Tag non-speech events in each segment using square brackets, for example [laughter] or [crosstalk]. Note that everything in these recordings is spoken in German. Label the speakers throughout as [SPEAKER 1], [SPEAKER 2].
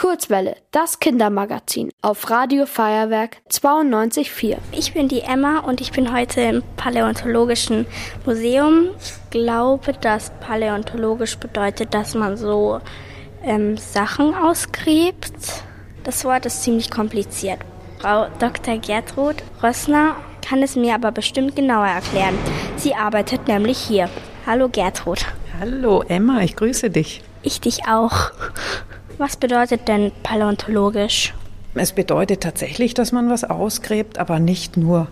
[SPEAKER 1] Kurzwelle, das Kindermagazin auf Radio Feuerwerk 92.4.
[SPEAKER 2] Ich bin die Emma und ich bin heute im Paläontologischen Museum. Ich glaube, dass paläontologisch bedeutet, dass man so ähm, Sachen ausgräbt. Das Wort ist ziemlich kompliziert. Frau Dr. Gertrud Rössner kann es mir aber bestimmt genauer erklären. Sie arbeitet nämlich hier. Hallo Gertrud.
[SPEAKER 3] Hallo Emma, ich grüße dich.
[SPEAKER 2] Ich dich auch. Was bedeutet denn paläontologisch?
[SPEAKER 3] Es bedeutet tatsächlich, dass man was ausgräbt, aber nicht nur.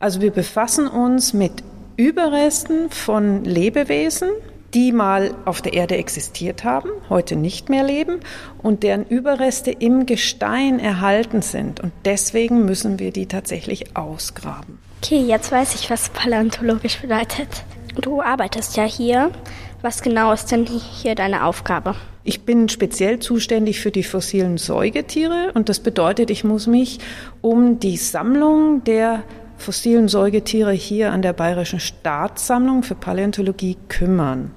[SPEAKER 3] Also wir befassen uns mit Überresten von Lebewesen, die mal auf der Erde existiert haben, heute nicht mehr leben und deren Überreste im Gestein erhalten sind. Und deswegen müssen wir die tatsächlich ausgraben.
[SPEAKER 2] Okay, jetzt weiß ich, was paläontologisch bedeutet. Du arbeitest ja hier. Was genau ist denn hier deine Aufgabe?
[SPEAKER 3] Ich bin speziell zuständig für die fossilen Säugetiere und das bedeutet, ich muss mich um die Sammlung der fossilen Säugetiere hier an der Bayerischen Staatssammlung für Paläontologie kümmern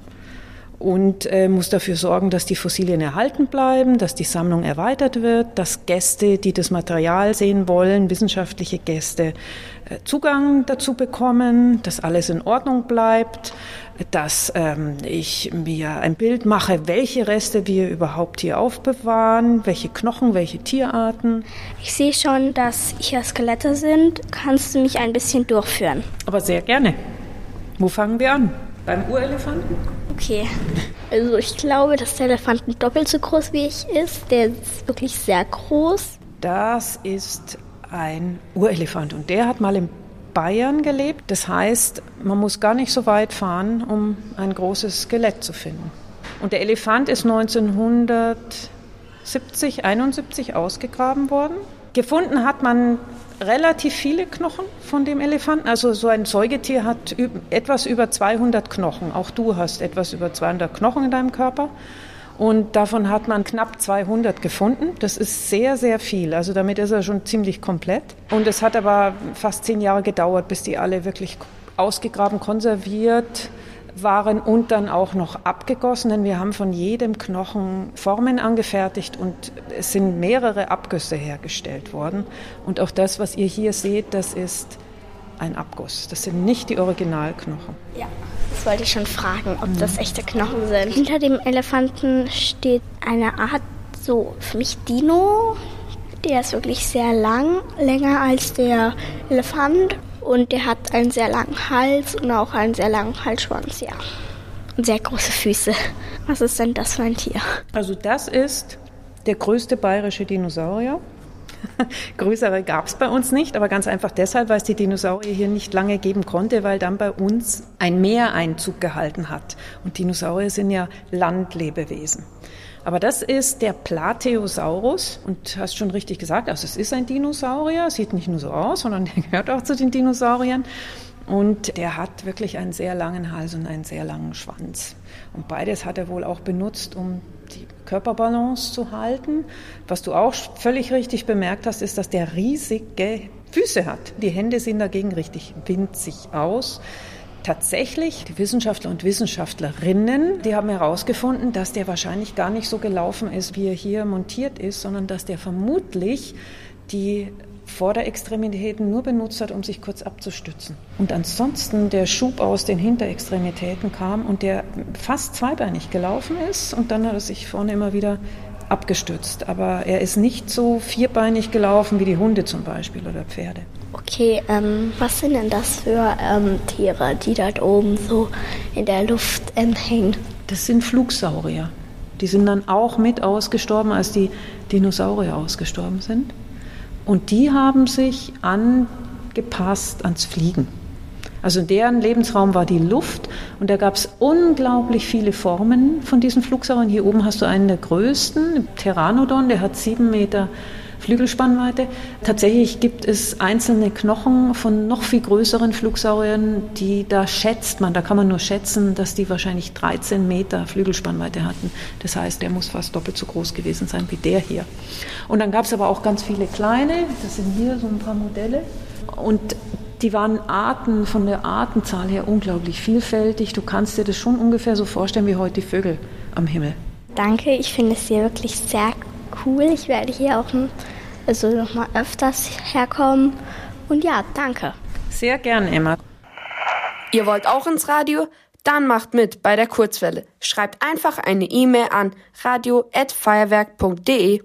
[SPEAKER 3] und äh, muss dafür sorgen, dass die Fossilien erhalten bleiben, dass die Sammlung erweitert wird, dass Gäste, die das Material sehen wollen, wissenschaftliche Gäste, äh, Zugang dazu bekommen, dass alles in Ordnung bleibt, dass ähm, ich mir ein Bild mache, welche Reste wir überhaupt hier aufbewahren, welche Knochen, welche Tierarten.
[SPEAKER 2] Ich sehe schon, dass hier Skelette sind. Kannst du mich ein bisschen durchführen?
[SPEAKER 3] Aber sehr gerne. Wo fangen wir an? Beim Urelefanten?
[SPEAKER 2] Okay. Also ich glaube, dass der Elefant doppelt so groß wie ich ist. Der ist wirklich sehr groß.
[SPEAKER 3] Das ist ein Urelefant und der hat mal in Bayern gelebt. Das heißt, man muss gar nicht so weit fahren, um ein großes Skelett zu finden. Und der Elefant ist 1970, 71 ausgegraben worden. Gefunden hat man relativ viele Knochen von dem Elefanten. Also so ein Säugetier hat etwas über 200 Knochen. Auch du hast etwas über 200 Knochen in deinem Körper. Und davon hat man knapp 200 gefunden. Das ist sehr, sehr viel. Also damit ist er schon ziemlich komplett. Und es hat aber fast zehn Jahre gedauert, bis die alle wirklich ausgegraben, konserviert, waren und dann auch noch abgegossen, denn wir haben von jedem Knochen Formen angefertigt und es sind mehrere Abgüsse hergestellt worden. Und auch das, was ihr hier seht, das ist ein Abguss. Das sind nicht die Originalknochen.
[SPEAKER 2] Ja, das wollte ich schon fragen, ob das mhm. echte Knochen sind. Hinter dem Elefanten steht eine Art, so für mich Dino. Der ist wirklich sehr lang, länger als der Elefant und der hat einen sehr langen Hals und auch einen sehr langen Halsschwanz, ja. Und sehr große Füße. Was ist denn das für ein Tier?
[SPEAKER 3] Also das ist der größte bayerische Dinosaurier. [laughs] Größere gab es bei uns nicht, aber ganz einfach deshalb, weil es die Dinosaurier hier nicht lange geben konnte, weil dann bei uns ein Meer Einzug gehalten hat. Und Dinosaurier sind ja Landlebewesen. Aber das ist der Plateosaurus und hast schon richtig gesagt, also es ist ein Dinosaurier, sieht nicht nur so aus, sondern [laughs] der gehört auch zu den Dinosauriern. Und der hat wirklich einen sehr langen Hals und einen sehr langen Schwanz. Und beides hat er wohl auch benutzt, um die Körperbalance zu halten. Was du auch völlig richtig bemerkt hast, ist, dass der riesige Füße hat. Die Hände sehen dagegen richtig winzig aus. Tatsächlich, die Wissenschaftler und Wissenschaftlerinnen, die haben herausgefunden, dass der wahrscheinlich gar nicht so gelaufen ist, wie er hier montiert ist, sondern dass der vermutlich die Vorderextremitäten nur benutzt hat, um sich kurz abzustützen. Und ansonsten der Schub aus den Hinterextremitäten kam und der fast zweibeinig gelaufen ist und dann hat er sich vorne immer wieder abgestützt. Aber er ist nicht so vierbeinig gelaufen wie die Hunde zum Beispiel oder Pferde.
[SPEAKER 2] Okay, ähm, was sind denn das für ähm, Tiere, die dort oben so in der Luft ähm, hängen?
[SPEAKER 3] Das sind Flugsaurier. Die sind dann auch mit ausgestorben, als die Dinosaurier ausgestorben sind. Und die haben sich angepasst ans Fliegen. Also deren Lebensraum war die Luft und da gab es unglaublich viele Formen von diesen Flugsauriern. Hier oben hast du einen der größten, Pteranodon, der hat sieben Meter Flügelspannweite. Tatsächlich gibt es einzelne Knochen von noch viel größeren Flugsauriern, die da schätzt man, da kann man nur schätzen, dass die wahrscheinlich 13 Meter Flügelspannweite hatten. Das heißt, der muss fast doppelt so groß gewesen sein wie der hier. Und dann gab es aber auch ganz viele kleine, das sind hier so ein paar Modelle. Und die waren Arten, von der Artenzahl her unglaublich vielfältig. Du kannst dir das schon ungefähr so vorstellen wie heute die Vögel am Himmel.
[SPEAKER 2] Danke, ich finde es hier wirklich sehr cool. Ich werde hier auch also noch mal öfters herkommen. Und ja, danke.
[SPEAKER 3] Sehr gern, Emma.
[SPEAKER 1] Ihr wollt auch ins Radio? Dann macht mit bei der Kurzwelle. Schreibt einfach eine E-Mail an radio@feuerwerk.de.